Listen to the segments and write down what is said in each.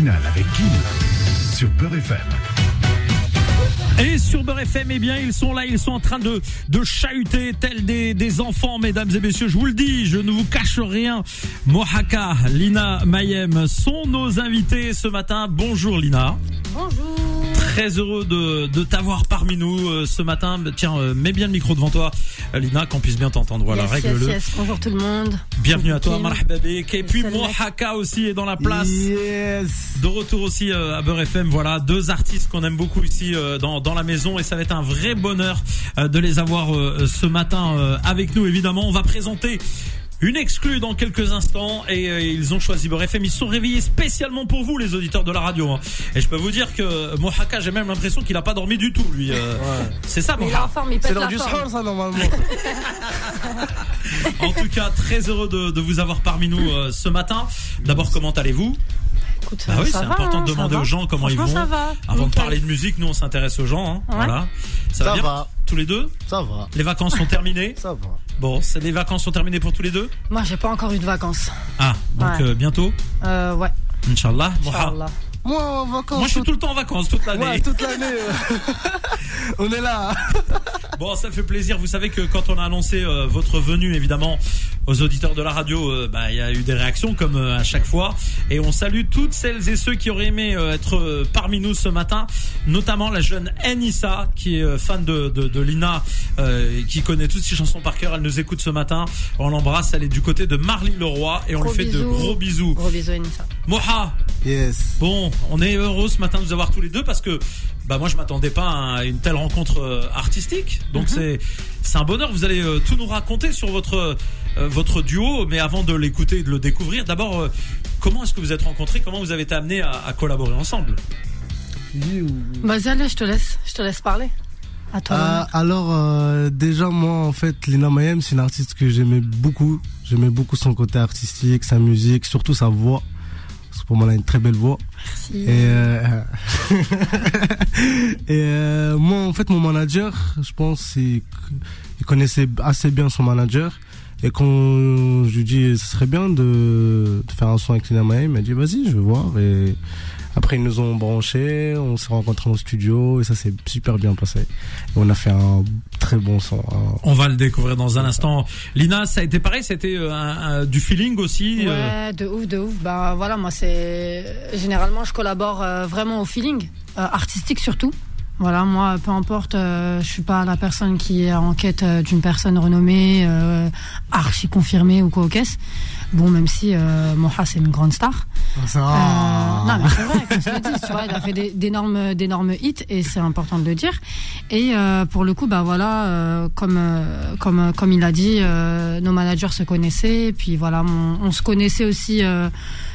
matinale avec Kim sur Beurre FM. Et sur Beurre FM, eh bien, ils sont là, ils sont en train de, de chahuter tels des, des enfants, mesdames et messieurs. Je vous le dis, je ne vous cache rien. Mohaka, Lina Mayem sont nos invités ce matin. Bonjour Lina. Bonjour. Très heureux de, de t'avoir parmi nous euh, ce matin. Tiens, euh, mets bien le micro devant toi, Lina, qu'on puisse bien t'entendre. Voilà, yes, règle-le. yes, yes. Bonjour tout le monde. Bienvenue à toi, Kim. Marhaba bik. Et puis. Mohaka aussi est dans la place. Yes. De retour aussi euh, à Beurre FM, voilà deux artistes qu'on aime beaucoup ici euh, dans, dans la maison et ça va être un vrai bonheur euh, de les avoir euh, ce matin euh, avec nous. Évidemment, on va présenter une exclue dans quelques instants et euh, ils ont choisi Beurre FM. Ils se sont réveillés spécialement pour vous, les auditeurs de la radio. hein. Et je peux vous dire que Mohaka, j'ai même l'impression qu'il a pas dormi du tout, lui. euh. C'est ça, Mais il est en Mohaka. forme, il C'est la du soir, ça, normalement. En tout cas, très heureux de, de vous avoir parmi nous euh, ce matin. D'abord, comment allez-vous? Écoute, Ah oui, ça c'est va, important hein, de ça demander aux gens comment ils vont. ça va. Avant de parler de musique, nous on s'intéresse aux gens. hein. Ouais. Voilà. Ça, va Ça bien va. Tous les deux? Ça va. Les vacances sont terminées? Ça va. Bon, les vacances sont terminées pour tous les deux? Moi, j'ai pas encore eu de vacances. Ah, donc Ouais. euh, bientôt? Euh, ouais. Inch'Allah. Inch'Allah. Moi, en vacances. Moi je suis tout le temps en vacances, toute l'année. Ouais, toute l'année. euh. On est là. Bon, ça fait plaisir. Vous savez que quand on a annoncé euh, votre venue, évidemment, aux auditeurs de la radio, euh, bah, il y a eu des réactions comme euh, à chaque fois. Et on salue toutes celles et ceux qui auraient aimé euh, être euh, parmi nous ce matin, notamment la jeune Anissa, qui est euh, fan de, de, de Lina, euh, qui connaît toutes ses chansons par cœur. Elle nous écoute ce matin. On l'embrasse. Elle est du côté de Marly Leroy et on Gros lui fait de gros bisous. Gros bisous, Enissa. Moha, Yes. Bon, on est heureux ce matin de vous avoir tous les deux parce que bah moi je m'attendais pas à une telle rencontre euh, artistique. Donc c'est c'est un bonheur. Vous allez euh, tout nous raconter sur votre euh, votre duo, mais avant de l'écouter et de le découvrir, d'abord comment est-ce que vous êtes rencontrés? Comment vous avez été amenés à, à collaborer ensemble? Vas-y, allez, je te laisse. Je te laisse parler. À toi. Ah, alors, euh, déjà, moi, en fait, Lina Mayem, c'est une artiste que j'aimais beaucoup. J'aimais beaucoup son côté artistique, sa musique, surtout sa voix. Pour moi, elle a une très belle voix. Merci. Et, euh, et euh, moi, en fait, mon manager, je pense, il, il connaissait assez bien son manager. Et quand je lui dis, ce serait bien de, de faire un son avec Lina Mae, il m'a dit, vas-y, je vais voir. Et après, ils nous ont branchés, on s'est rencontrés au studio, et ça s'est super bien passé. Et on a fait un très bon son. un- On va le découvrir dans un instant. Lina, ça a été pareil, c'était euh, un- un- du feeling aussi. euh, Ouais, de ouf, de ouf. Bah voilà, moi c'est généralement je collabore euh, vraiment au feeling, euh, artistique surtout. Voilà, moi, peu importe, euh, je suis pas la personne qui est en quête euh, d'une personne renommée, euh, archi confirmée ou quoi au caisse. Bon, même si euh, Moha c'est une grande star. Ça Euh, non, mais c'est vrai, qu'on se le tu vois, il a fait des- d'énormes, d'énormes hits et c'est important de le dire. Et euh, pour le coup, bah voilà, euh, comme, comme, comme il a dit, euh, nos managers se connaissaient, puis voilà, on, on se connaissait aussi euh,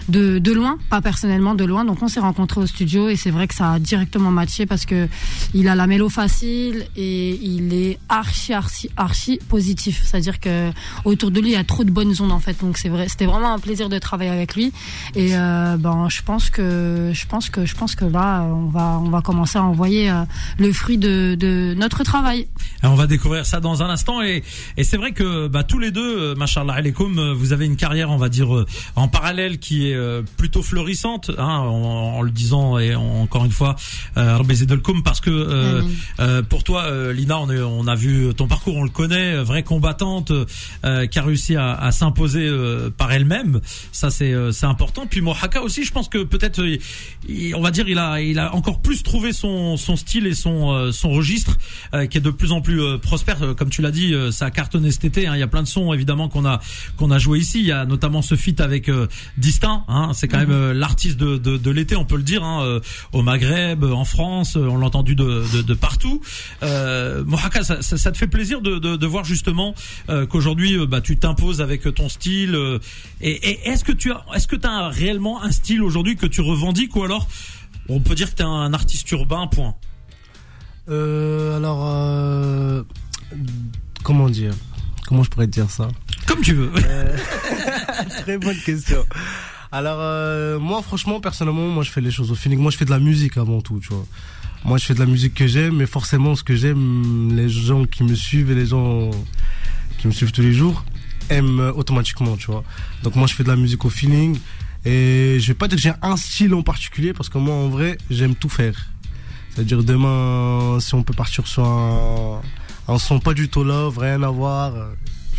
de, de loin, pas personnellement, de loin. Donc on s'est rencontrés au studio et c'est vrai que ça a directement matché parce que il a la mélo facile et il est archi, archi, archi positif. C'est-à-dire que autour de lui, il y a trop de bonnes ondes en fait. Donc c'est vrai, c'était vraiment un plaisir de travailler avec lui. Et euh, ben, je pense que, je pense que, je pense que là, on va, on va commencer à envoyer euh, le fruit de, de notre travail. On va découvrir ça dans un instant et, et c'est vrai que bah, tous les deux, euh, machallah alaikum, vous avez une carrière, on va dire, en parallèle qui est euh, plutôt florissante, hein, en, en le disant et en- encore une fois, euh, parce que euh, Amin. euh, pour toi, euh, Lina, on, est- on a vu ton parcours, on le connaît, euh, vraie combattante euh, qui a réussi à, à s'imposer euh, par elle-même. Ça, c'est euh, c'est important. Puis Mohaka aussi, je pense que peut-être, on va dire, il a il a encore plus trouvé son son style et son euh, son registre euh, qui est de plus en plus euh, prospère. Comme tu l'as dit, euh, ça a cartonné cet été. hein. Il y a plein de sons évidemment qu'on a qu'on a joué ici. Il y a notamment ce feat avec euh, Distin. Hein. C'est quand même euh, l'artiste de, de, de l'été, on peut le dire. Hein. euh, Au Maghreb, euh, en France, on l'a entendu de, de, de partout. Euh, Mohaka, ça, ça, ça te fait plaisir de, de, de voir justement euh, qu'aujourd'hui, bah, tu t'imposes avec ton style. euh, et et est-ce que tu as, est-ce que tu as réellement un style aujourd'hui que tu revendiques ou alors on peut dire que tu es un artiste urbain, point? Euh, alors, euh, comment dire? Comment je pourrais te dire ça? Comme tu veux. Très bonne question. Alors, euh, moi, franchement, personnellement, moi, je fais les choses au feeling. Moi, je fais de la musique avant tout, tu vois. Moi, je fais de la musique que j'aime, mais forcément, ce que j'aime, les gens qui me suivent et les gens qui me suivent tous les jours aiment euh, automatiquement, tu vois. Donc, moi, je fais de la musique au feeling. Et je vais pas dire que j'ai un style en particulier parce que moi, en vrai, j'aime tout faire. C'est-à-dire demain, si on peut partir sur un, son pas du tout love, rien à voir,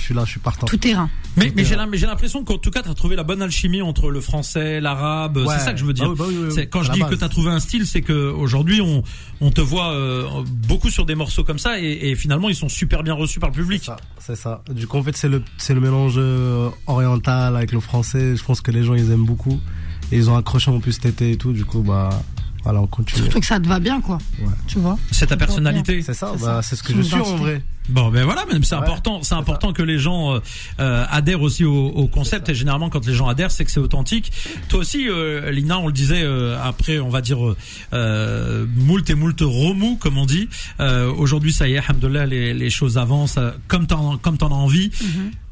suis là, je suis partant. Tout terrain. Mais, mais j'ai l'impression qu'en tout cas, tu as trouvé la bonne alchimie entre le français, l'arabe. Ouais. C'est ça que je veux dire. Bah oui, bah oui, quand je dis que tu as trouvé un style, c'est que aujourd'hui on, on te voit euh, beaucoup sur des morceaux comme ça et, et finalement ils sont super bien reçus par le public. c'est ça. Du coup, en fait, c'est le, c'est le mélange euh, oriental avec le français. Je pense que les gens, ils aiment beaucoup. Et ils ont accroché en plus cet été et tout. Du coup, bah, voilà, on continue. Surtout que ça te va bien, quoi. Ouais. Tu vois C'est ta personnalité. C'est ça, C'est bah, c'est ce que je suis en vrai. Bon, ben voilà, mais c'est Ouais, important. C'est important que les gens euh, euh, adhèrent aussi au, au concept. Et généralement, quand les gens adhèrent, c'est que c'est authentique. Toi aussi, euh, Lina, on le disait euh, après, on va dire euh, moult et moult remous, comme on dit. Euh, Aujourd'hui, ça y est, alhamdoulilah, les, les choses avancent euh, comme t'en comme t'en as envie.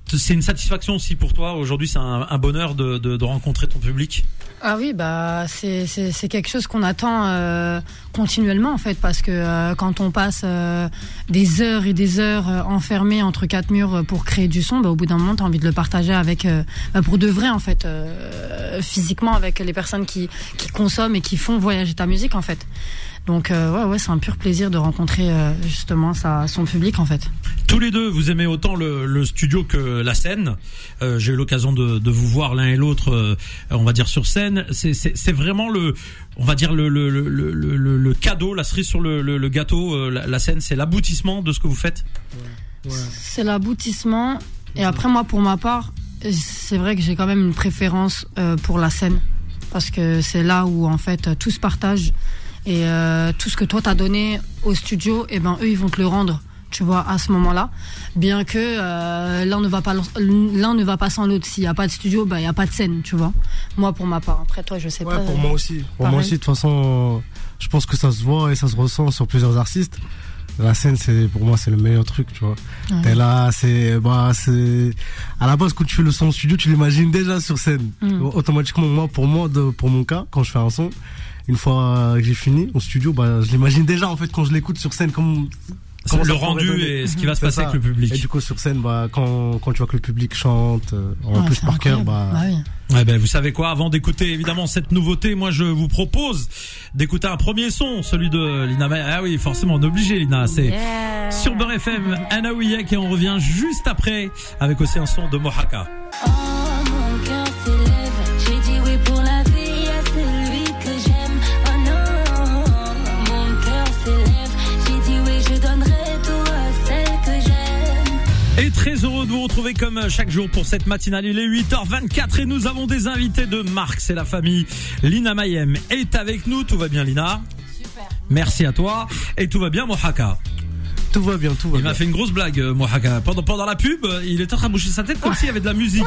C'est une satisfaction aussi pour toi. Aujourd'hui, c'est un, bonheur de, de, rencontrer ton public. Ah oui, bah c'est quelque chose qu'on attend euh, continuellement en fait parce que euh, quand on passe euh, des heures et des heures enfermés entre quatre murs pour créer du son, bah, au bout d'un moment t'as envie de le partager avec bah, pour de vrai en fait physiquement avec les personnes qui qui consomment et qui font voyager ta musique en fait. Donc euh, ouais ouais c'est un pur plaisir de rencontrer euh, justement sa son public en fait. Tous les deux, vous aimez autant le, le studio que la scène. Euh, J'ai eu l'occasion de, de vous voir l'un et l'autre, euh, on va dire sur scène. C'est- vraiment le, on va dire le, le, le, le, le- le cadeau, la cerise sur le, le, le gâteau. euh, la, la scène, c'est l'aboutissement de ce que vous faites. C'est l'aboutissement. Et après, moi, pour ma part, c'est vrai que j'ai quand même une préférence euh, pour la scène. Parce que c'est là où, en fait, tout se partage. Et euh, tout ce que toi, t'as donné au studio, et ben, eux, ils vont te le rendre, tu vois, à ce moment-là. Bien que euh, l'un ne va pas l'un ne va pas sans l'autre. S'il n'y a pas de studio, ben, il n'y a pas de scène, tu vois. Moi, pour ma part. Après, toi, je sais Ouais, pas. pour moi aussi. Pour moi aussi, de toute façon, euh, je pense que ça se voit et ça se ressent sur plusieurs artistes. La scène, c'est pour moi, c'est le meilleur truc, tu vois. Ouais. T'es là, c'est, bah, c'est, à la base, quand tu fais le son studio, tu l'imagines déjà sur scène. Mm. Automatiquement, moi, pour moi, de, pour mon cas, quand je fais un son, une fois que j'ai fini au studio, bah, je l'imagine déjà, en fait, quand je l'écoute sur scène, comme, comment le rendu et ce qui va se passer ça. avec le public. Et du coup, sur scène, bah, quand, quand tu vois que le public chante, euh, en Ouais, plus par cœur, bah, oui. Ouais, ben, vous savez quoi Avant d'écouter évidemment cette nouveauté, moi je vous propose d'écouter un premier son, celui de Lina. May- Ah oui, forcément, on est obligé, Lina. C'est Yeah. sur Beurre FM, Anna Ouiek, et on revient juste après avec aussi un son de Mohaka. Oh, vous retrouver comme chaque jour pour cette matinale. Il est 8h24 et nous avons des invités de marque. C'est la famille Lina Mayem est avec nous. Tout va bien, Lina? Super. Merci à toi. Et tout va bien, Mohaka? Tout va bien, tout va Il bien. m'a fait une grosse blague, euh, Mohaka. Pendant, pendant la pub, euh, il était en train de bouger sa tête comme s'il y avait de la musique.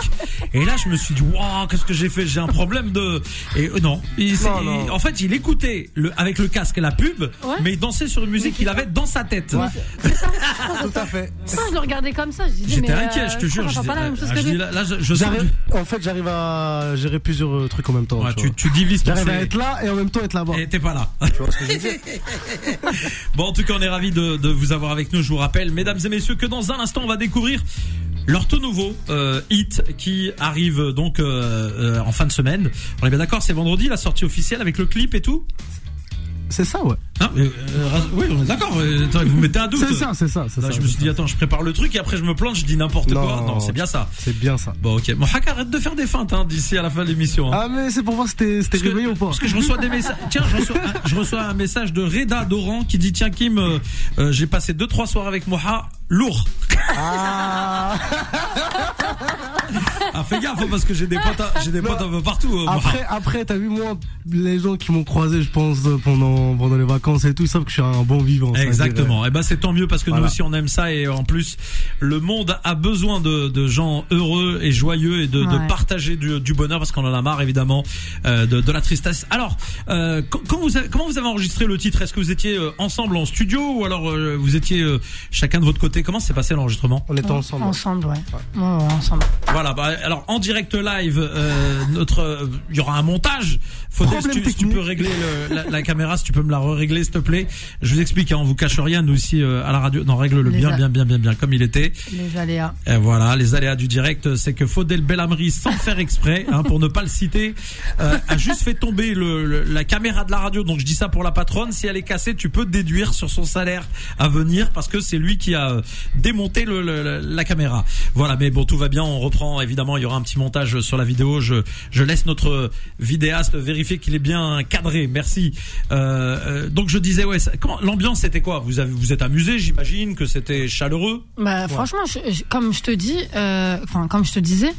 Et là, je me suis dit, waouh, qu'est-ce que j'ai fait? J'ai un problème de. Et euh, non, il, c'est- Non, non. il- en fait, il écoutait le, avec le casque la pub, Ouais. mais il dansait sur une musique qu'il avait dans sa tête. Tout à fait. Ça, je le regardais comme ça. J'étais inquiet, euh, je te jure. en fait, j'arrive à gérer plusieurs trucs en même temps. Ouais, tu tu, divises ton J'arrive à être là et en même temps être là-bas. Et t'es pas là. Tu vois ce que je veux dire Bon, en tout cas, on est ravis de, de vous avoir avec nous. Je vous rappelle, mesdames et messieurs, que dans un instant, on va découvrir leur tout nouveau euh, hit qui arrive donc euh, euh, en fin de semaine. On est bien d'accord, c'est vendredi la sortie officielle avec le clip et tout? C'est ça, ouais. Hein, euh, euh, oui, on est d'accord. euh, attends, vous mettez un doute. C'est ça, c'est ça, c'est Là, ça. je me suis dit, attends, je prépare le truc et après je me plante, je dis n'importe quoi. Non, c'est bien ça. C'est bien ça. Bon, ok. Bon, Haka, arrête de faire des feintes hein, d'ici à la fin de l'émission. hein. Ah, mais c'est pour voir si t'es réveillé ou pas. parce que je reçois des messages. Tiens, je reçois, un, je reçois un message de Reda Doran qui dit Tiens, Kim, euh, euh, j'ai passé deux trois soirs avec Moha, lourd. Ah. Ah, fais gaffe hein, parce que j'ai des potes, j'ai des potes un peu partout. Moha. Après, après, t'as vu moi, les gens qui m'ont croisé, je pense, pendant pendant les vacances et tout, ils savent que je suis un bon vivant. Exactement. Et ben c'est tant mieux parce que nous aussi on aime ça et en plus le monde a besoin de, de gens heureux et joyeux et de, de partager du, du bonheur parce qu'on en a marre évidemment euh, de, de la tristesse. Alors euh, quand, quand vous avez, comment vous avez enregistré le titre? Est-ce que vous étiez euh, ensemble en studio ou alors euh, vous étiez euh, chacun de votre côté? Comment s'est passé l'enregistrement? On était ensemble. Ensemble, ouais. Ouais, ouais, ensemble. Voilà. Bah, alors en direct live, euh, notre, euh, il y aura un montage. Faudrait si tu, si tu peux régler le- la, la caméra, si tu peux me la régler s'il te plaît. Je vous explique, hein, on vous cache rien, nous ici euh, à la radio. Non, règle-le bien, bien, bien, bien, bien, comme il était. Les aléas. Et voilà, les aléas du direct, c'est que Faudel Belhamri, sans faire exprès, hein, pour ne pas le citer, euh, a juste fait tomber le, le- la caméra de la radio. Donc je dis ça pour la patronne. Si elle est cassée, tu peux déduire sur son salaire à venir parce que c'est lui qui a euh, démonté le- la caméra. Voilà, mais bon, tout va bien. On reprend. Évidemment, il y aura un petit montage sur la vidéo. Je, je laisse notre vidéaste vérifier qu'il est bien cadré. Merci. Euh, euh, donc je disais, ouais, ça- comment l'ambiance c'était quoi? Vous avez, vous êtes amusé, j'imagine que c'était chaleureux? Bah, franchement, je- je- comme je te dis, euh, enfin, comme je te disais,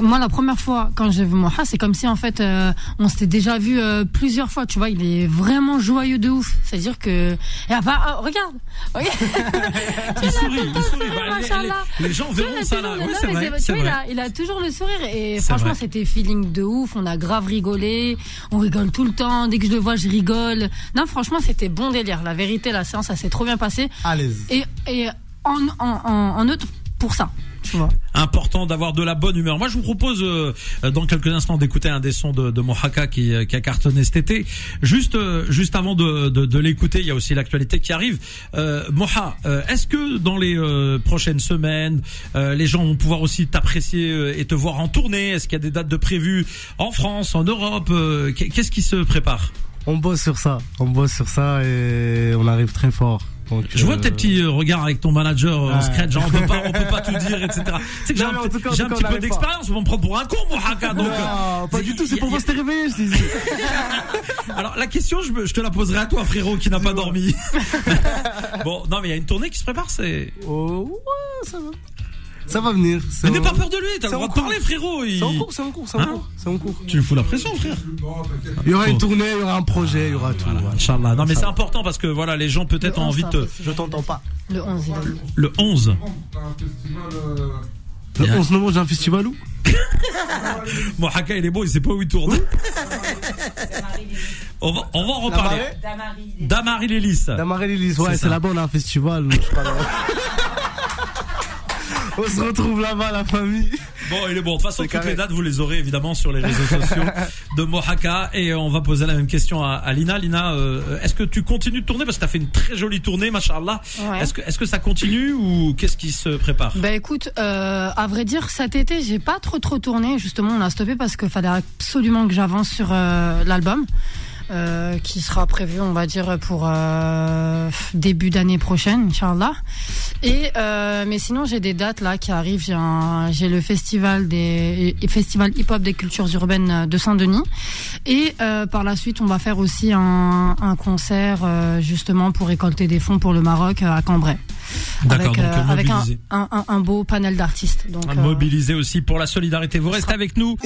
moi, la première fois quand j'ai vu Moha, c'est comme si en fait, euh, on s'était déjà vu euh, plusieurs fois. Tu vois, il est vraiment joyeux de ouf. C'est-à-dire que, et à part- ah, regarde, regarde. Il sourit, il sourit. Bah, les- Machallah. les, les gens vois, verront ça là. le- Oui, c'est vrai. vois, il a, il a toujours le sourire et franchement, c'était feeling de ouf. On a grave rigolé. On rigole tout le temps. Dès que je le vois, je rigole. Non, franchement, c'était bon délire. La vérité, la séance, ça s'est trop bien passé. À l'aise. Et, et en, en, en, en neutre pour ça, tu vois. Important d'avoir de la bonne humeur. Moi, je vous propose euh, dans quelques instants d'écouter un des sons de, de Mohaka qui, euh, qui a cartonné cet été. Juste, euh, juste avant de, de, de l'écouter, il y a aussi l'actualité qui arrive. Euh, Moha, euh, est-ce que dans les euh, prochaines semaines, euh, les gens vont pouvoir aussi t'apprécier euh, et te voir en tournée? Est-ce qu'il y a des dates de prévues en France, en Europe Euh, Qu'est-ce qui se prépare? On bosse sur ça. On bosse sur ça et on arrive très fort. Donc, Je vois euh, tes petits euh, regards avec ton manager euh, en Ouais. scratch, genre on peut pas, on peut pas tout dire, etc. Tu sais que j'ai un, petit peu d'expérience, on va me prendre pour un con, mon haka. Donc, Non, pas euh, du tout, c'est pour t'es réveillé. Alors la question, je, te la poserai à toi, frérot, qui n'a pas dormi. bon, non, mais il y a une tournée qui se prépare, c'est. Oh, ouais, ça va. Ça va venir. Mais n'aie pas peur de lui, t'as le droit de parler, frérot. il- C'est en cours, c'est en cours, c'est en Hein cours. C'est en cours. Tu lui fous la pression, frère. Il y aura Bon. une tournée, il y aura un projet, il y aura tout. Voilà, voilà. Inch'Allah. Non, mais c'est important parce que voilà, les gens peut-être Le ont 11, envie de Je t'entends pas. Le 11, il a dit. Le 11. Le Bien. 11 novembre, j'ai un festival où Mon haka, il est bon, il sait pas où il tourne. on va, on va en reparler. Damari Lélis. Damary Lilis, ouais, C'est là-bas, on a un festival. je sais pas, là. on se retrouve là-bas, la famille. Bon, il est bon. De toute façon, toutes carré. les dates, vous les aurez évidemment sur les réseaux sociaux de Mohaka. Et on va poser la même question à, à Lina. Lina, euh, est-ce que tu continues de tourner? Parce que tu as fait une très jolie tournée, machallah. Ouais. Est-ce que, est-ce que ça continue ou qu'est-ce qui se prépare? Bah écoute, euh, à vrai dire, cet été, j'ai pas trop trop tourné. Justement, on a stoppé parce qu'il fallait absolument que j'avance sur euh, l'album. Euh, qui sera prévu, on va dire, pour euh, début d'année prochaine, Inch'Allah. Et euh, mais sinon, j'ai des dates là qui arrivent. J'ai un- j'ai le festival des festival hip-hop des cultures urbaines de Saint-Denis. Et euh, par la suite, on va faire aussi un, un concert euh, justement pour récolter des fonds pour le Maroc à Cambrai. D'accord, avec, donc, avec un, un, un- un beau panel d'artistes. Donc, euh, Mobilisé aussi pour la solidarité. Vous restez avec nous.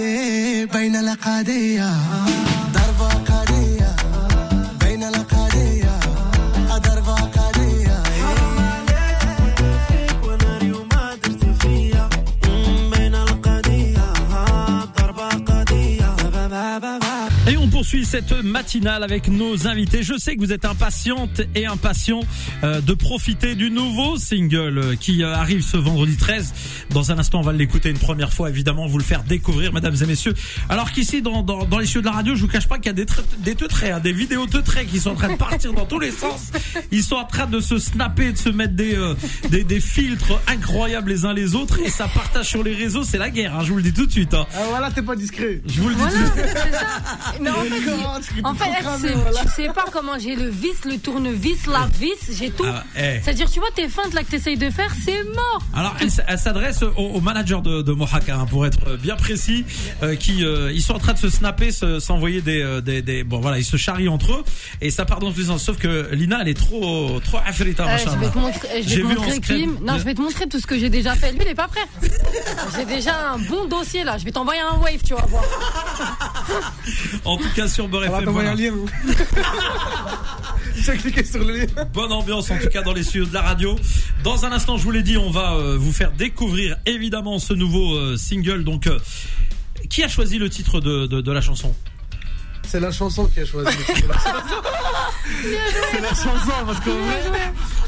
Poursuit cette matinale avec nos invités. Je sais que vous êtes impatientes et impatients euh, de profiter du nouveau single euh, qui euh, arrive ce vendredi 13. Dans un instant, on va l'écouter une première fois, évidemment, vous le faire découvrir, mesdames et messieurs. Alors qu'ici, dans, dans, dans les cieux de la radio, je vous cache pas qu'il y a des, des teutrés, hein, des vidéos teutrés qui sont en train de partir dans tous les sens. Ils sont en train de se snapper, de se mettre des, euh, des, des filtres incroyables les uns les autres et ça partage sur les réseaux. C'est la guerre, hein, je vous le dis tout de suite. hein. Ah, voilà, t'es pas discret. Je vous le dis Voilà, tout de suite. en fait, tu- en fait, tu elle, voilà. tu sais pas comment j'ai le vis, le tournevis, la vis, j'ai tout. Ah, eh. C'est-à-dire, tu vois, tes feintes là que t'essayes de faire, c'est mort. Alors, elle, s'adresse au, au manager de, de Mohaka, hein, pour être bien précis, euh, qui euh, ils sont en train de se snapper, se- s'envoyer des, euh, des, des, bon voilà, ils se charrient entre eux et ça part dans tous les sens. Sauf que Lina, elle est trop, trop afrita, Euh, je vais te montrer, je vais te. Non, je vais te montrer tout ce que j'ai déjà fait. Lui, il est pas prêt. J'ai déjà un bon dossier là. Je vais t'envoyer un wave, tu vas voir. En tout cas, sur Beurre On va FM, voilà. un lien. J'ai cliqué sur le lien. Bonne ambiance en tout cas dans les studios de la radio. Dans un instant, je vous l'ai dit, on va euh, vous faire découvrir évidemment ce nouveau euh, single. Donc, euh, qui a choisi le titre de, de, de la chanson? C'est la chanson qui a choisi. C'est la chanson parce qu'en vrai,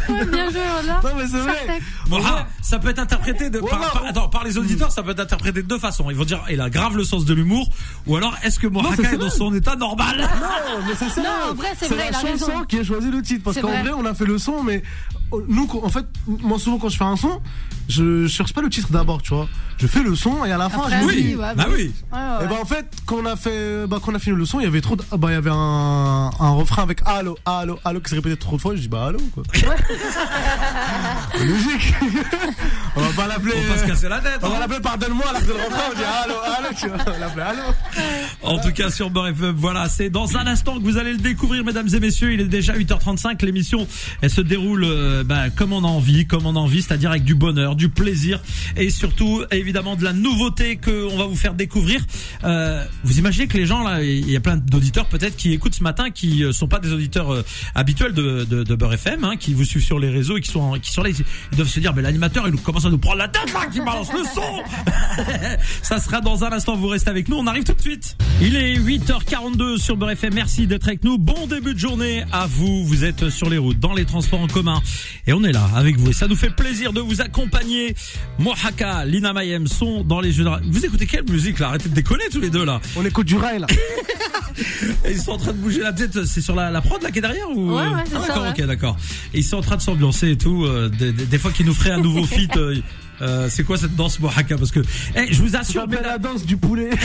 Ouais, bien joué, voilà. Non, mais c'est vrai. Parfait. Moha, ça peut être interprété de, par, par- attends, par les auditeurs, ça peut être interprété de deux façons. Ils vont dire, il a grave le sens de l'humour, ou alors, est-ce que c'est Mohaka est dans son état normal? Non, mais c'est ça. Non, en vrai, c'est vrai, il la a chanson raison. qui a choisi le titre. Parce C'est qu'en vrai. vrai, on a fait le son, mais nous, en fait, moi, souvent, quand je fais un son, je cherche pas le titre d'abord, tu vois. Je fais le son et à la fin, Après, je oui, dis. ouais, bah oui. oui. Ouais, ouais, Et bah en fait, quand on a fait, bah quand on a fini le son, il y avait trop, de, ah, bah il y avait un, un refrain avec allô, allô, allô qui se répétait trop de fois. Je dis bah allô quoi. Logique. on va pas l'appeler. Faut pas se casser la tête. On va hein. l'appeler pardonne-moi que c'est le refrain. On dit allô, allô, tu vois. On va l'appeler allô. En tout cas, sur Beurre FM, voilà, c'est dans un instant que vous allez le découvrir, mesdames et messieurs. Il est déjà 8h35. L'émission, elle se déroule euh, bah, comme on a envie, comme on a envie, c'est-à-dire avec du bonheur, du plaisir et surtout, évidemment, de la nouveauté qu'on va vous faire découvrir. Euh, vous imaginez que les gens, là, il y a plein d'auditeurs peut-être qui écoutent ce matin, qui euh, sont pas des auditeurs euh, habituels de, de, de Beurre FM, hein, qui vous suivent sur les réseaux et qui sont, qui sont là, ils, doivent se dire, mais l'animateur, il commence à nous prendre la tête, là, qui balance le son Ça sera dans un instant, vous restez avec nous, on arrive tout de suite. Il est 8h42 sur Beurre FM, merci d'être avec nous. Bon début de journée à vous, vous êtes sur les routes, dans les transports en commun, et on est là avec vous. Et ça nous fait plaisir de vous accompagner. Mohaka, Lina Mayem sont dans les jeux de... Vous écoutez quelle musique là? Arrêtez de déconner tous les deux là. On écoute du rail là. Et ils sont en train de bouger la tête, c'est sur la, la prod là qui est derrière ou? Ouais, ouais, c'est Ah, ça, D'accord, ouais. ok, d'accord. Et ils sont en train de s'ambiancer et tout. euh, des, des- des fois qu'ils nous feraient un nouveau feat. euh, euh, c'est quoi cette danse Mohaka? Parce que, eh, je vous assure, mesdames- la danse du poulet.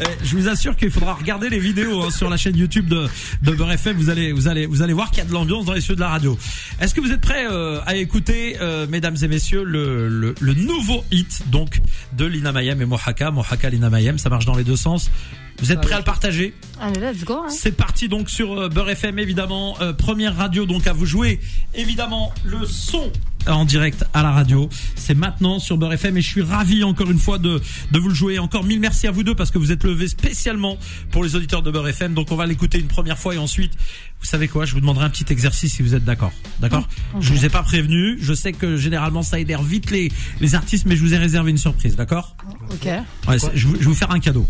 Eh, je vous assure qu'il faudra regarder les vidéos hein, sur la chaîne YouTube de, de Beurre FM. Vous allez, vous allez, vous allez voir qu'il y a de l'ambiance dans les cieux de la radio. Est-ce que vous êtes prêts euh, à écouter, euh, mesdames et messieurs, le, le, le nouveau hit donc de Lina Mayem et Mohaka, Mohaka Lina Mayem. Ça marche dans les deux sens. Vous êtes prêts à le partager? Allez, let's go. hein. C'est parti donc sur euh, Beurre FM évidemment Euh, première radio donc à vous jouer évidemment le son en direct à la radio. C'est maintenant sur Beurre FM et je suis ravi encore une fois de de vous le jouer. Encore mille merci à vous deux parce que vous êtes levés spécialement pour les auditeurs de Beurre FM. Donc on va l'écouter une première fois et ensuite vous savez quoi, je vous demanderai un petit exercice si vous êtes d'accord. D'accord? Je vous ai pas prévenu, je sais que généralement ça énerve vite les les artistes mais je vous ai réservé une surprise, d'accord? Ok. Ouais, je, je vais vous faire un cadeau.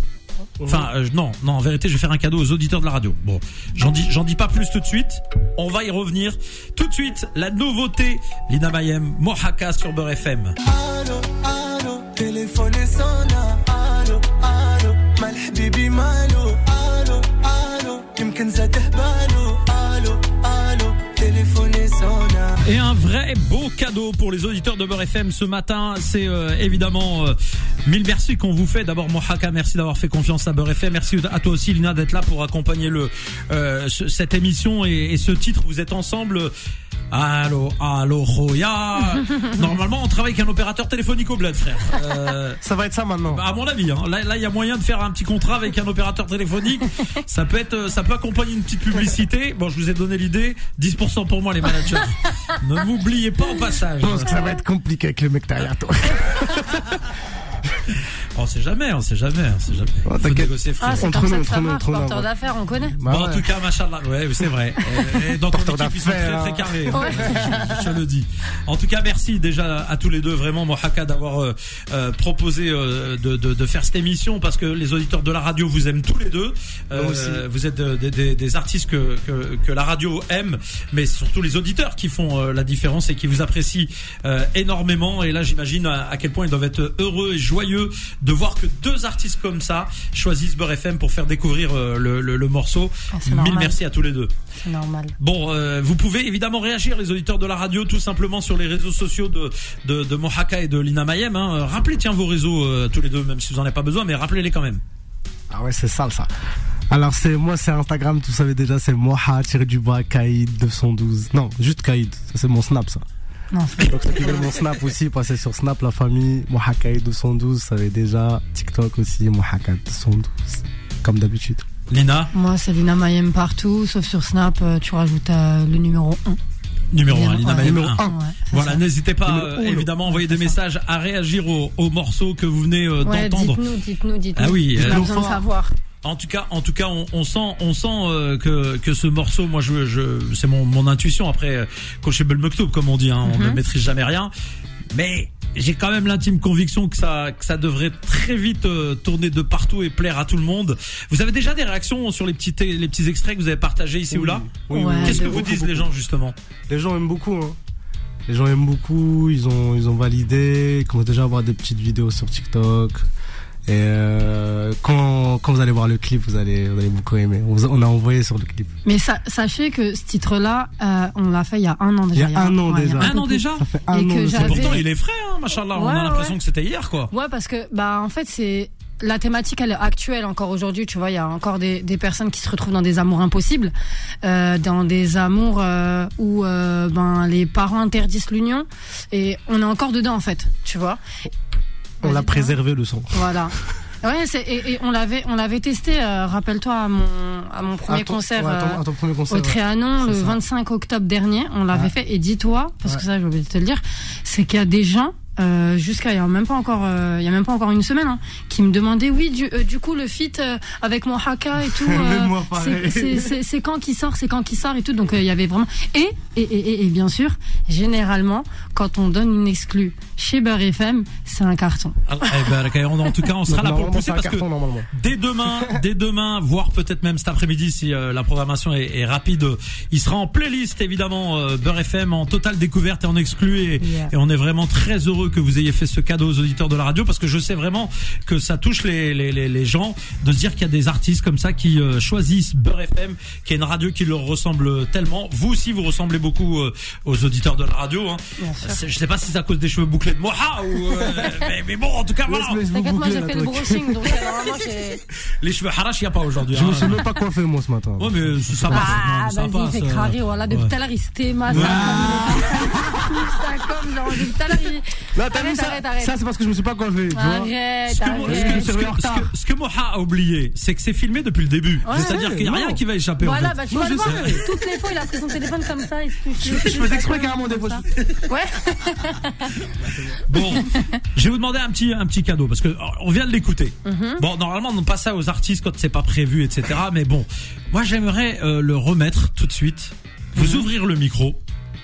Enfin, euh, non, non, en vérité, je vais faire un cadeau aux auditeurs de la radio. Bon, j'en dis, j'en dis pas plus tout de suite. On va y revenir tout de suite. La nouveauté, Lina Mayem, Mohaka sur Beurre FM. Allô, téléphone de Beurre FM ce matin, c'est euh, évidemment euh, mille merci qu'on vous fait. D'abord Mohaka, merci d'avoir fait confiance à Beurre FM. Merci à toi aussi Lina d'être là pour accompagner le euh, ce- cette émission et, et ce titre. Vous êtes ensemble. Allô, allô, Roya. Normalement, on travaille avec un opérateur téléphonique au bled, frère. Euh, Ça va être ça maintenant. bah, à mon avis, hein. là, là, il y a moyen de faire un petit contrat avec un opérateur téléphonique. Ça peut être, euh, ça peut accompagner une petite publicité. Bon, je vous ai donné l'idée. 10% pour moi, les managers. ne m'oubliez pas au passage. Je pense que ça va être compliqué avec le mec derrière toi. On sait jamais, on sait jamais, on sait jamais. Oh, Faut t'inquiète. négocier, frère. Ah, c'est Entre comme ça nous, que ça entre nous, marche, entre nous, porteur ouais. d'affaires, on connaît. Bah Bon, en ouais. tout cas, machallah, ouais, c'est vrai. Et, et dans ton équipe, ils sont très d'affaires, très hein. carrés. hein. Je, je te le dis. En tout cas, merci déjà à tous les deux, vraiment, Mohaka, d'avoir euh, euh, proposé euh, de, de, de faire cette émission parce que les auditeurs de la radio vous aiment tous les deux. Euh. Vous êtes euh, des, des, des artistes que, que, que la radio aime, mais surtout les auditeurs qui font euh, la différence et qui vous apprécient euh, énormément. Et là, j'imagine à, à quel point ils doivent être heureux et joyeux de voir que deux artistes comme ça choisissent Beurre FM pour faire découvrir euh, le, le, le morceau. Ah, Mille normal. merci à tous les deux. C'est normal. Bon, euh, vous pouvez évidemment réagir, les auditeurs de la radio, tout simplement sur les réseaux sociaux de, de, de Mohaka et de Lina Mayem. Hein. Euh, Rappelez, tiens, vos réseaux euh, tous les deux, même si vous en avez pas besoin, mais rappelez-les quand même. Ah ouais, c'est sale ça. Alors c'est moi, c'est Instagram, vous savez déjà, c'est moha du bas Kaïd 212. Non, juste Kaïd. Ça c'est mon snap ça. Non, c'est Donc ceux qui veulent mon snap aussi, passez sur Snap la famille moha Kaïd 212. Vous savez déjà TikTok aussi moha 212. Comme d'habitude. Lina, Moi, c'est Lina Mayem partout, sauf sur Snap, euh, tu rajoutes euh, le numéro 1. numéro 1, Lina Ouais. Mayem Numéro 1. un. Ouais, c'est Voilà, ça. n'hésitez pas euh, évidemment à envoyer des messages, à réagir au, au morceau que vous venez euh, Ouais, d'entendre. dites-nous, dites-nous, dites-nous. Ah oui, on euh, a besoin de savoir. En tout cas, en tout cas, on, on sent, on sent euh, que que ce morceau, moi, je, je c'est mon mon intuition. Après, euh, cocher Belmektoub, comme on dit, hein, on Mhm. ne maîtrise jamais rien. Mais j'ai quand même l'intime conviction que ça, que ça devrait très vite euh, tourner de partout et plaire à tout le monde. Vous avez déjà des réactions sur les petits, les petits extraits que vous avez partagés ici ou là? Oui, Qu'est-ce que vous beaucoup, disent les gens justement? Les gens aiment beaucoup. Hein. Les gens aiment beaucoup. Ils ont, ils ont validé. Ils commencent déjà à voir des petites vidéos sur TikTok. Et euh, quand, quand vous allez voir le clip, vous allez, vous allez beaucoup aimer. On, on a envoyé sur le clip. Mais sa- sachez que ce titre-là, euh, on l'a fait il y a un an déjà. Il y a un an ouais, déjà. Un an déjà Ça fait un Et que ça. Pourtant, il est frais, hein, machallah. on a l'impression ouais. que c'était hier, quoi. Ouais, parce que bah en fait c'est la thématique elle est actuelle encore aujourd'hui. Tu vois, il y a encore des, des personnes qui se retrouvent dans des amours impossibles, euh, dans des amours euh, où euh, ben les parents interdisent l'union et on est encore dedans en fait. Tu vois. On l'a préservé le son. Voilà. Ouais, et, et on l'avait, on l'avait testé. euh, rappelle-toi à mon, à mon premier À ton- concert ouais, à ton- euh, à ton premier concert. au Trianon le ça. 25 octobre dernier. On l'avait Ouais. fait. Et dis-toi, parce que ça, j'ai oublié de te le dire, c'est qu'il y a des gens. Euh, jusqu'à il y a même pas encore euh, il y a même pas encore une semaine hein, qui me demandaient oui du, euh, du coup le feat euh, avec mon haka et tout euh, c'est- quand qui sort c'est quand qui sort et tout donc euh, il y avait vraiment et et, et et et bien sûr généralement quand on donne une exclue chez Beurre FM c'est un carton Ah, eh ben, en tout cas, on sera là pour le pousser parce que carton, normalement. dès demain, dès demain, voire peut-être même cet après-midi si euh, la programmation est, est rapide, euh, il sera en playlist évidemment euh, Beurre FM en totale découverte et en exclu et, Yeah. et on est vraiment très heureux que vous ayez fait ce cadeau aux auditeurs de la radio parce que je sais vraiment que ça touche les, les, les, les gens de se dire qu'il y a des artistes comme ça qui euh, choisissent Beurre FM, qui est une radio qui leur ressemble tellement. Vous aussi, vous ressemblez beaucoup euh, aux auditeurs de la radio. Hein. C'est- Je sais pas si c'est à cause des cheveux bouclés de Moha ou euh, mais, mais bon, en tout cas voilà. T'inquiète moi j'ai fait le brushing donc normalement j'ai Les cheveux harash, il y a pas aujourd'hui. Je me hein. suis même pas coiffé moi ce matin. Ouais, mais ça passe. Ah, non, ça vas-y, euh, crari, voilà. Depuis tout à l'heure, il se téma, ça comme, genre, depuis tout à l'heure. Là, t'as vu ça arrête, arrête. Ça, c'est parce que je me suis pas coiffé. Arrête, Ce que, ce que- ce Moha a oublié, c'est que c'est filmé depuis le début. Ouais, C'est-à-dire qu'il n'y a non. rien qui va échapper. en Voilà, fait. bah, tu Moi, vas le je voir. Toutes les fois, il a pris son téléphone comme ça, il se touche. Je je faisais exprès carrément des fois. Ouais. Bon, je vais vous demander un petit un petit cadeau parce que euh, on vient de l'écouter. Mhm. Bon, normalement, on passe ça aux artistes quand c'est pas prévu, etc. Mais bon, moi, j'aimerais euh, le remettre tout de suite, vous Mhm. ouvrir le micro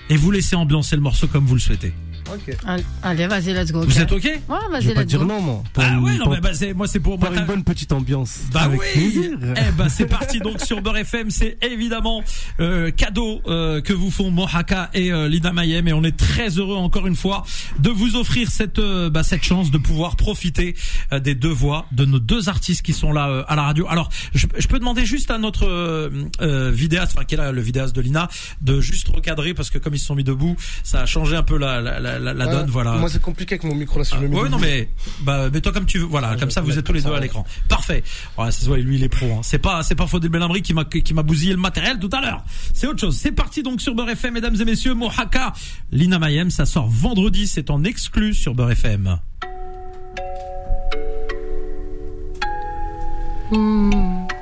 et vous laisser ambiancer le morceau comme vous le souhaitez. Ok. Allez, vas-y, let's go. Vous êtes ok? Ouais, Je vas-y, vais pas let's dire go. non, moi. Pour Bah une- ouais, non, pour- mais bah, c'est- moi c'est pour pour moi, une bonne petite ambiance. Bah Avec oui plaisir. Eh ben c'est parti donc sur Beurre FM, c'est évidemment euh, cadeau euh, que vous font Mohaka et euh, Lina Mayem et on est très heureux encore une fois de vous offrir cette euh, bah, cette chance de pouvoir profiter euh, des deux voix de nos deux artistes qui sont là euh, à la radio. Alors je, je peux demander juste à notre euh, euh, vidéaste, enfin qui est là le vidéaste de Lina, de juste recadrer parce que comme ils se sont mis debout, ça a changé un peu la la, la, la- la Ouais, donne. Voilà. Moi, c'est compliqué avec mon micro là. Si je me mets Ouais, non mais bah mets-toi comme tu veux. Voilà, Ouais, comme ça vous êtes tous les deux ça, à ouais. l'écran. Parfait. Ouais, ça se voit, lui il est pro. Hein. C'est pas c'est pas Faudel Belhamri qui m'a qui m'a bousillé le matériel tout à l'heure. C'est autre chose. C'est parti donc sur Beurre FM, mesdames et messieurs. Mohaka, Lina Mayem, ça sort vendredi. C'est en exclu sur Beurre FM.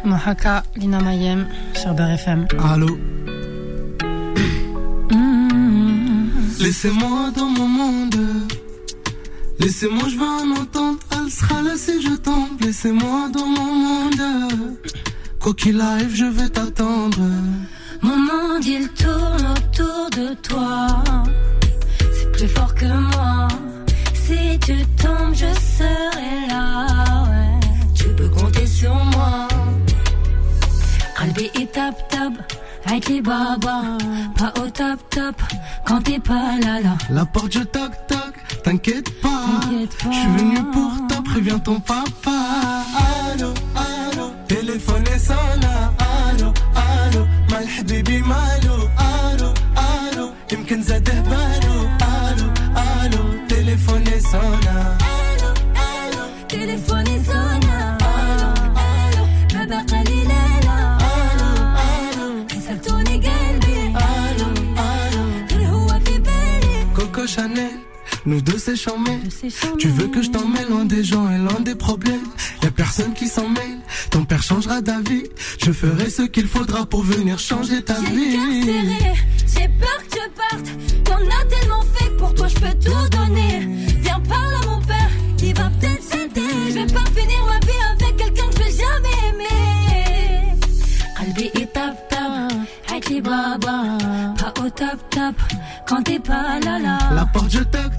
Mohaka, Lina Mayem, sur Beurre FM. Allô? Laissez-moi dans mon monde. Laissez-moi, je veux en entendre. Elle sera là si je tombe. Laissez-moi dans mon monde. Quoi qu'il arrive, je vais t'attendre. Mon monde il tourne autour de toi. C'est plus fort que moi. Si tu tombes, je serai là. Ouais. Tu peux compter sur moi. Qalbi est tap tap Avec les babas. Pas au top top. Quand t'es pas là là. La porte, je toc toc. T'inquiète pas. T'inquiète pas. Je suis venu pour toi. Préviens ton papa. Allô, allô. Téléphone est sonne. Allô, allô. mal حبيبي مالو. Allô, allô. يمكن زاده بالو. Allô, allô. Téléphone est sonne. Allô, allô. Chanel, nous deux c'est charmé. Tu veux que je t'emmène loin des gens et loin des problèmes? Y'a personne qui s'en mêle, ton père changera d'avis Je ferai ce qu'il faudra pour venir changer ta vie serré, j'ai peur que tu partes. T'en as tellement fait que pour toi je peux tout donner. Viens parle à mon père, il va peut-être s'aider. Je vais pas finir ma vie avec quelqu'un que je vais jamais aimer. Qalbi est tap tap, les baba. Pas au top top, quand t'es pas là là. La porte je toc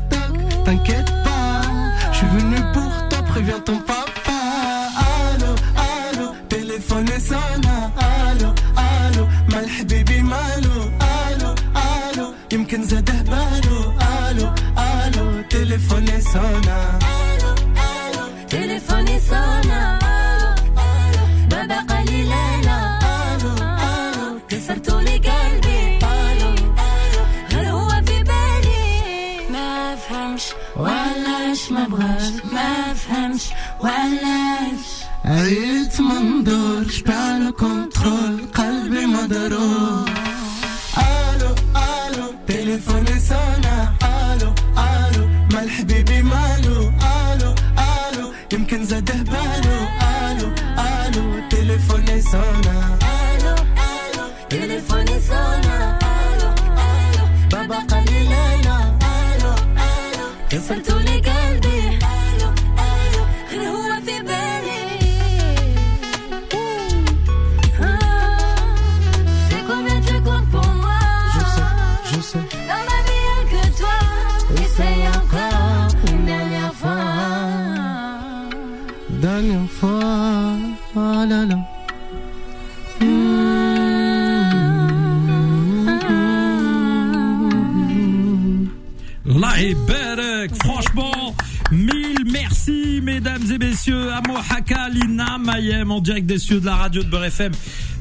merci mesdames et messieurs, à Mohaka, Lina, Mayem, en direct des cieux de la radio de Beurre FM.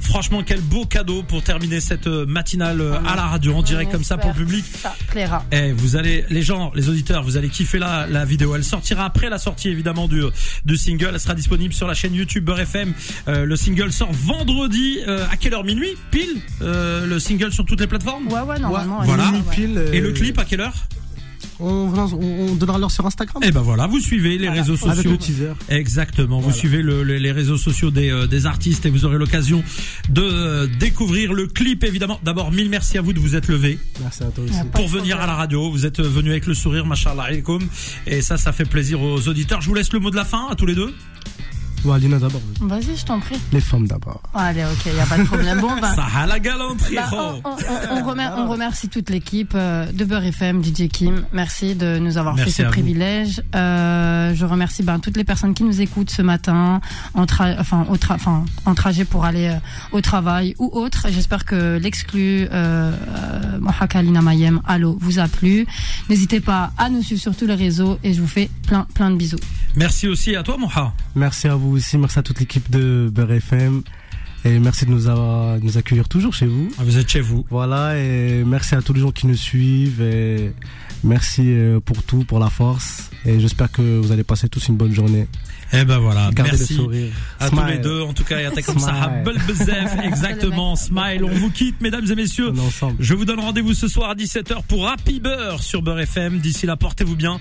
Franchement, quel beau cadeau pour terminer cette euh, matinale euh, à la radio, en direct comme ça pour le public. Ça plaira. Eh, vous allez, les gens, les auditeurs, vous allez kiffer la, la vidéo. Elle sortira après la sortie évidemment du, du single. Elle sera disponible sur la chaîne YouTube Beurre FM. Euh, le single sort vendredi. euh, à quelle heure? Minuit? Pile? Euh, Le single sur toutes les plateformes? Ouais, ouais, normalement. Ouais, voilà. Pile, Et le clip à quelle heure? On, on, on donnera l'heure sur Instagram. Eh ben voilà, vous suivez les réseaux sociaux. Avec le teaser. Exactement. Vous suivez le- le- les réseaux sociaux des, euh, des artistes et vous aurez l'occasion de euh, découvrir le clip évidemment. D'abord, mille merci à vous de vous être levé Merci à toi aussi. Pas pour venir à la radio. Vous êtes venu avec le sourire, machallah alaikum. Et ça, ça fait plaisir aux auditeurs. Je vous laisse le mot de la fin à tous les deux. Ouais, Lina d'abord. Vas-y, je t'en prie. Les femmes d'abord. Allez, ok, y a pas de problème. Bon, bah. Ça a la galanterie. Bah, on, on- on- on remer- on remercie toute l'équipe euh, de Beurre FM, DJ Kim. Merci de nous avoir Merci fait ce vous. privilège. Euh, je remercie ben, toutes les personnes qui nous écoutent ce matin, en, tra- enfin, au tra- enfin, en trajet pour aller euh, au travail ou autre. J'espère que l'exclu euh, euh, Mohaka Lina Mayem, Allo, vous a plu. N'hésitez pas à nous suivre sur tous les réseaux et je vous fais plein, plein de bisous. Merci aussi à toi, Moha. Merci à vous aussi. Merci à toute l'équipe de Beurre FM. Et merci de nous, avoir, de nous accueillir toujours chez vous. Vous êtes chez vous. Voilà, et merci à tous les gens qui nous suivent. Et merci euh, pour tout, pour la force. Et j'espère que vous allez passer tous une bonne journée. Eh ben voilà. Gardez Merci. le sourire. À tous Smile. les deux, en tout cas, et à ta comme ça, exactement, smile. On vous quitte, mesdames et messieurs. Je vous donne rendez-vous ce soir à 17h pour Happy Beurre sur Beurre FM. D'ici là, portez-vous bien.